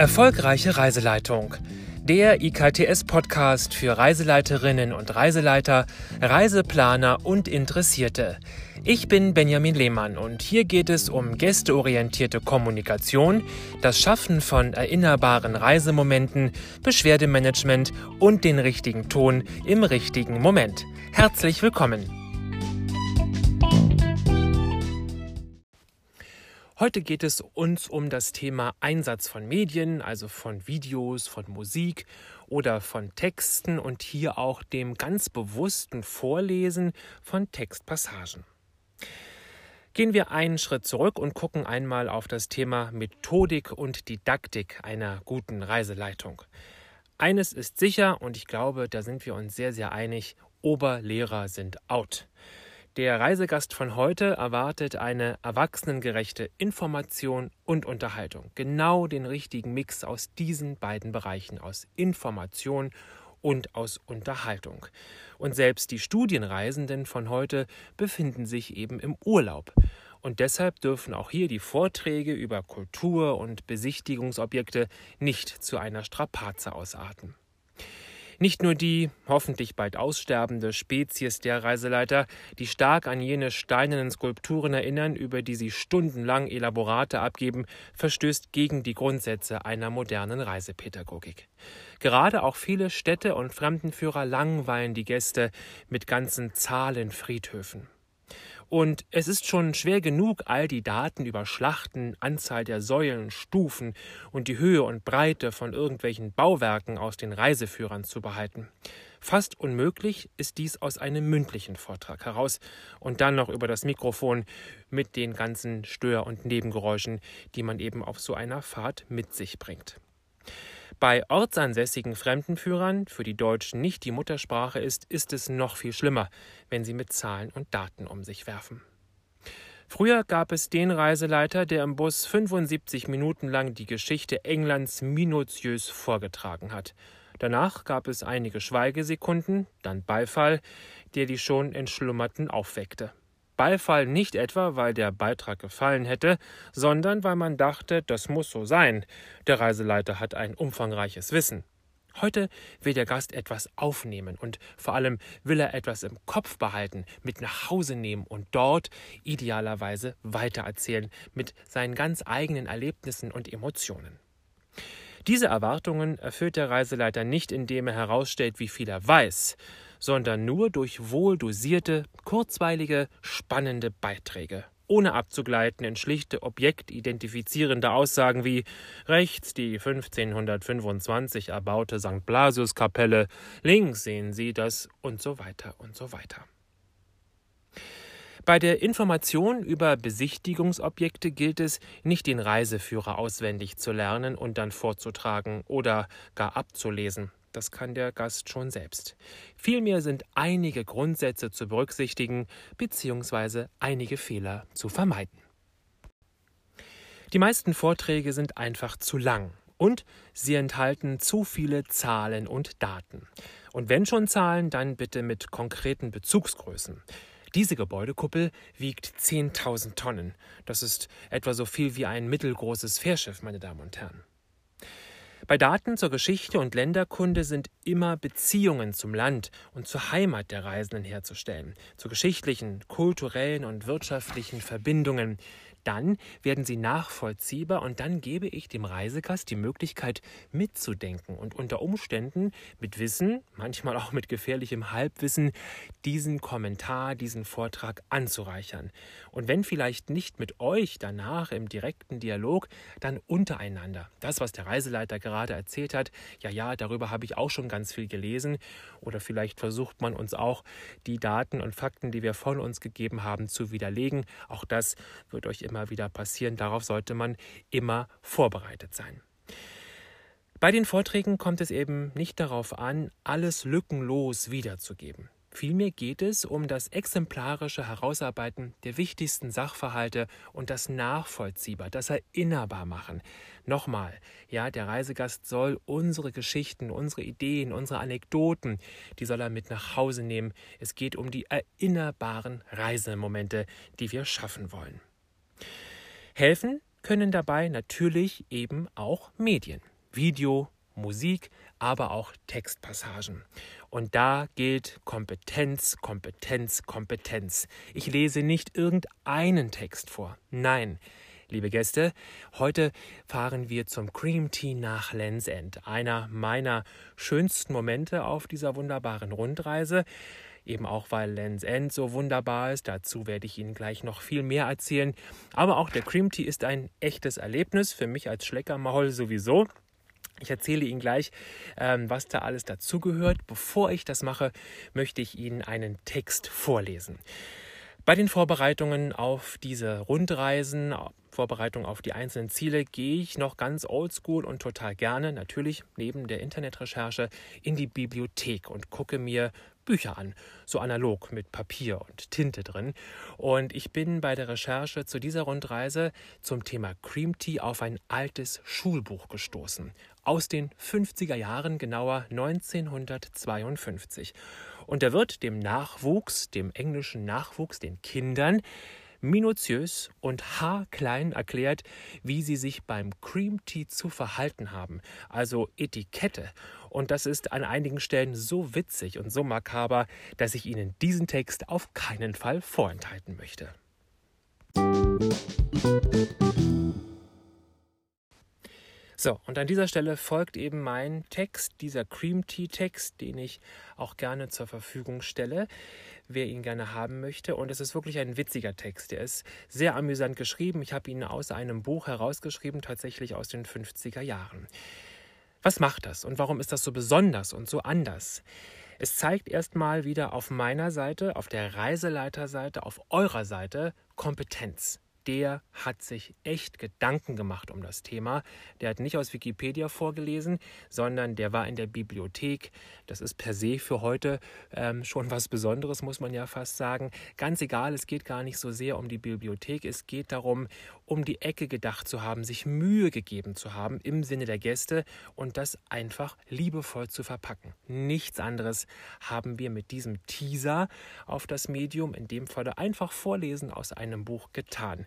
Erfolgreiche Reiseleitung. Der IKTS-Podcast für Reiseleiterinnen und Reiseleiter, Reiseplaner und Interessierte. Ich bin Benjamin Lehmann und hier geht es um gästeorientierte Kommunikation, das Schaffen von erinnerbaren Reisemomenten, Beschwerdemanagement und den richtigen Ton im richtigen Moment. Herzlich willkommen. Heute geht es uns um das Thema Einsatz von Medien, also von Videos, von Musik oder von Texten und hier auch dem ganz bewussten Vorlesen von Textpassagen. Gehen wir einen Schritt zurück und gucken einmal auf das Thema Methodik und Didaktik einer guten Reiseleitung. Eines ist sicher und ich glaube, da sind wir uns sehr, sehr einig, Oberlehrer sind out. Der Reisegast von heute erwartet eine erwachsenengerechte Information und Unterhaltung. Genau den richtigen Mix aus diesen beiden Bereichen, aus Information und aus Unterhaltung. Und selbst die Studienreisenden von heute befinden sich eben im Urlaub. Und deshalb dürfen auch hier die Vorträge über Kultur und Besichtigungsobjekte nicht zu einer Strapaze ausarten. Nicht nur die, hoffentlich bald aussterbende Spezies der Reiseleiter, die stark an jene steinernen Skulpturen erinnern, über die sie stundenlang Elaborate abgeben, verstößt gegen die Grundsätze einer modernen Reisepädagogik. Gerade auch viele Städte und Fremdenführer langweilen die Gäste mit ganzen Zahlenfriedhöfen. Und es ist schon schwer genug, all die Daten über Schlachten, Anzahl der Säulen, Stufen und die Höhe und Breite von irgendwelchen Bauwerken aus den Reiseführern zu behalten. Fast unmöglich ist dies aus einem mündlichen Vortrag heraus und dann noch über das Mikrofon mit den ganzen Stör- und Nebengeräuschen, die man eben auf so einer Fahrt mit sich bringt. Bei ortsansässigen Fremdenführern, für die Deutsch nicht die Muttersprache ist, ist es noch viel schlimmer, wenn sie mit Zahlen und Daten um sich werfen. Früher gab es den Reiseleiter, der im Bus 75 Minuten lang die Geschichte Englands minutiös vorgetragen hat. Danach gab es einige Schweigesekunden, dann Beifall, der die schon Entschlummerten aufweckte. Beifall nicht etwa, weil der Beitrag gefallen hätte, sondern weil man dachte, das muss so sein. Der Reiseleiter hat ein umfangreiches Wissen. Heute will der Gast etwas aufnehmen und vor allem will er etwas im Kopf behalten, mit nach Hause nehmen und dort idealerweise weitererzählen mit seinen ganz eigenen Erlebnissen und Emotionen. Diese Erwartungen erfüllt der Reiseleiter nicht, indem er herausstellt, wie viel er weiß, sondern nur durch wohl dosierte, kurzweilige, spannende Beiträge, ohne abzugleiten in schlichte objektidentifizierende Aussagen wie rechts die 1525 erbaute St. Blasiuskapelle, links sehen Sie das und so weiter und so weiter. Bei der Information über Besichtigungsobjekte gilt es, nicht den Reiseführer auswendig zu lernen und dann vorzutragen oder gar abzulesen. Das kann der Gast schon selbst. Vielmehr sind einige Grundsätze zu berücksichtigen bzw. einige Fehler zu vermeiden. Die meisten Vorträge sind einfach zu lang und sie enthalten zu viele Zahlen und Daten. Und wenn schon Zahlen, dann bitte mit konkreten Bezugsgrößen. Diese Gebäudekuppel wiegt 10.000 Tonnen. Das ist etwa so viel wie ein mittelgroßes Fährschiff, meine Damen und Herren. Bei Daten zur Geschichte und Länderkunde sind immer Beziehungen zum Land und zur Heimat der Reisenden herzustellen, zu geschichtlichen, kulturellen und wirtschaftlichen Verbindungen, dann werden sie nachvollziehbar und dann gebe ich dem Reisegast die Möglichkeit mitzudenken und unter Umständen mit Wissen, manchmal auch mit gefährlichem Halbwissen, diesen Kommentar, diesen Vortrag anzureichern. Und wenn vielleicht nicht mit euch danach im direkten Dialog, dann untereinander. Das, was der Reiseleiter gerade erzählt hat, ja, ja, darüber habe ich auch schon ganz viel gelesen. Oder vielleicht versucht man uns auch die Daten und Fakten, die wir von uns gegeben haben, zu widerlegen. Auch das wird euch immer wieder passieren. Darauf sollte man immer vorbereitet sein. Bei den Vorträgen kommt es eben nicht darauf an, alles lückenlos wiederzugeben. Vielmehr geht es um das exemplarische Herausarbeiten der wichtigsten Sachverhalte und das nachvollziehbar, das erinnerbar machen. Nochmal, ja, der Reisegast soll unsere Geschichten, unsere Ideen, unsere Anekdoten, die soll er mit nach Hause nehmen. Es geht um die erinnerbaren Reisemomente, die wir schaffen wollen. Helfen können dabei natürlich eben auch Medien, Video, Musik, aber auch Textpassagen. Und da gilt Kompetenz, Kompetenz, Kompetenz. Ich lese nicht irgendeinen Text vor. Nein, liebe Gäste, heute fahren wir zum Cream Tea nach Lands End, einer meiner schönsten Momente auf dieser wunderbaren Rundreise. Eben auch, weil Lands End so wunderbar ist. Dazu werde ich Ihnen gleich noch viel mehr erzählen. Aber auch der Cream Tea ist ein echtes Erlebnis, für mich als Schleckermaul sowieso. Ich erzähle Ihnen gleich, ähm, was da alles dazugehört. Bevor ich das mache, möchte ich Ihnen einen Text vorlesen. Bei den Vorbereitungen auf diese Rundreisen, Vorbereitung auf die einzelnen Ziele, gehe ich noch ganz oldschool und total gerne, natürlich neben der Internetrecherche, in die Bibliothek und gucke mir Bücher an, so analog mit Papier und Tinte drin. Und ich bin bei der Recherche zu dieser Rundreise zum Thema Cream Tea auf ein altes Schulbuch gestoßen. Aus den 50er Jahren, genauer 1952. Und er wird dem Nachwuchs, dem englischen Nachwuchs, den Kindern, minutiös und haarklein erklärt, wie sie sich beim Cream Tea zu verhalten haben, also Etikette. Und das ist an einigen Stellen so witzig und so makaber, dass ich Ihnen diesen Text auf keinen Fall vorenthalten möchte. So, und an dieser Stelle folgt eben mein Text, dieser Cream Tea Text, den ich auch gerne zur Verfügung stelle, wer ihn gerne haben möchte. Und es ist wirklich ein witziger Text. Der ist sehr amüsant geschrieben. Ich habe ihn aus einem Buch herausgeschrieben, tatsächlich aus den 50er Jahren. Was macht das und warum ist das so besonders und so anders? Es zeigt erstmal wieder auf meiner Seite, auf der Reiseleiterseite, auf eurer Seite Kompetenz der hat sich echt Gedanken gemacht um das Thema. Der hat nicht aus Wikipedia vorgelesen, sondern der war in der Bibliothek. Das ist per se für heute ähm, schon was Besonderes, muss man ja fast sagen. Ganz egal, es geht gar nicht so sehr um die Bibliothek. Es geht darum, um die Ecke gedacht zu haben, sich Mühe gegeben zu haben im Sinne der Gäste und das einfach liebevoll zu verpacken. Nichts anderes haben wir mit diesem Teaser auf das Medium, in dem Falle einfach Vorlesen aus einem Buch getan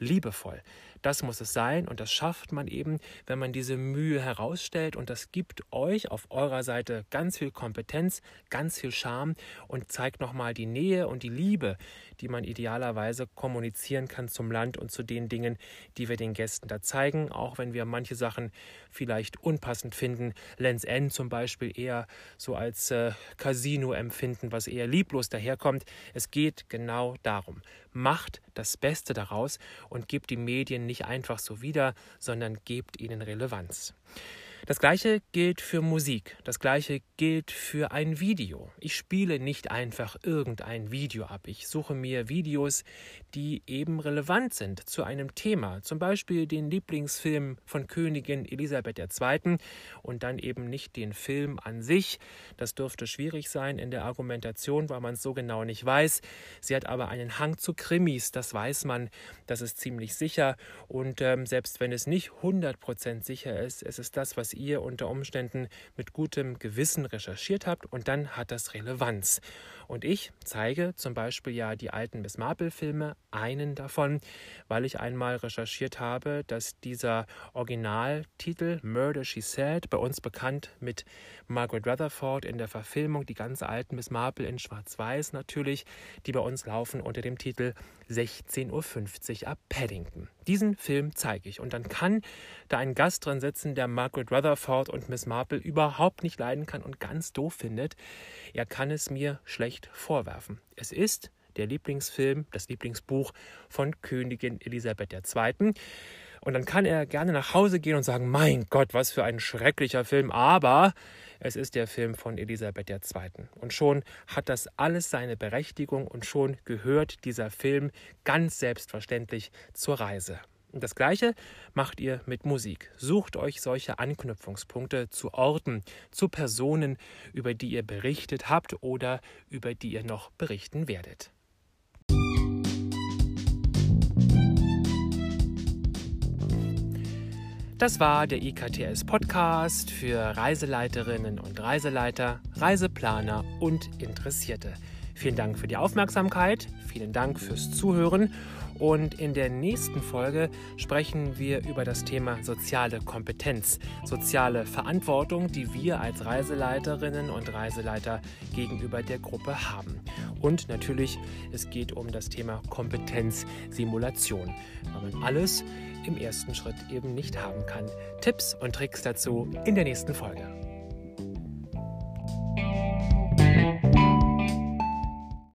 liebevoll. Das muss es sein und das schafft man eben, wenn man diese Mühe herausstellt und das gibt euch auf eurer Seite ganz viel Kompetenz, ganz viel Charme und zeigt nochmal die Nähe und die Liebe, die man idealerweise kommunizieren kann zum Land und zu den Dingen, die wir den Gästen da zeigen, auch wenn wir manche Sachen vielleicht unpassend finden. Lens End zum Beispiel eher so als äh, Casino empfinden, was eher lieblos daherkommt. Es geht genau darum. Macht das Beste daraus und gebt die Medien nicht einfach so wieder, sondern gebt ihnen Relevanz. Das gleiche gilt für Musik, das gleiche gilt für ein Video. Ich spiele nicht einfach irgendein Video ab. Ich suche mir Videos, die eben relevant sind zu einem Thema, zum Beispiel den Lieblingsfilm von Königin Elisabeth II. und dann eben nicht den Film an sich. Das dürfte schwierig sein in der Argumentation, weil man es so genau nicht weiß. Sie hat aber einen Hang zu Krimis, das weiß man, das ist ziemlich sicher und ähm, selbst wenn es nicht 100% sicher ist, es ist das, was was ihr unter Umständen mit gutem Gewissen recherchiert habt und dann hat das Relevanz. Und ich zeige zum Beispiel ja die alten Miss Marple-Filme, einen davon, weil ich einmal recherchiert habe, dass dieser Originaltitel Murder She Said, bei uns bekannt mit Margaret Rutherford in der Verfilmung, die ganz alten Miss Marple in Schwarz-Weiß natürlich, die bei uns laufen unter dem Titel 16.50 Uhr ab Paddington. Diesen Film zeige ich und dann kann da ein Gast drin sitzen, der Margaret Rutherford und Miss Marple überhaupt nicht leiden kann und ganz doof findet. Er kann es mir schlecht vorwerfen. Es ist der Lieblingsfilm, das Lieblingsbuch von Königin Elisabeth II. Und dann kann er gerne nach Hause gehen und sagen, mein Gott, was für ein schrecklicher Film, aber es ist der Film von Elisabeth II. Und schon hat das alles seine Berechtigung und schon gehört dieser Film ganz selbstverständlich zur Reise. Das Gleiche macht ihr mit Musik. Sucht euch solche Anknüpfungspunkte zu Orten, zu Personen, über die ihr berichtet habt oder über die ihr noch berichten werdet. Das war der IKTS Podcast für Reiseleiterinnen und Reiseleiter, Reiseplaner und Interessierte. Vielen Dank für die Aufmerksamkeit, vielen Dank fürs Zuhören Und in der nächsten Folge sprechen wir über das Thema soziale Kompetenz, soziale Verantwortung, die wir als Reiseleiterinnen und Reiseleiter gegenüber der Gruppe haben. Und natürlich, es geht um das Thema Kompetenzsimulation, weil man alles im ersten Schritt eben nicht haben kann. Tipps und Tricks dazu in der nächsten Folge.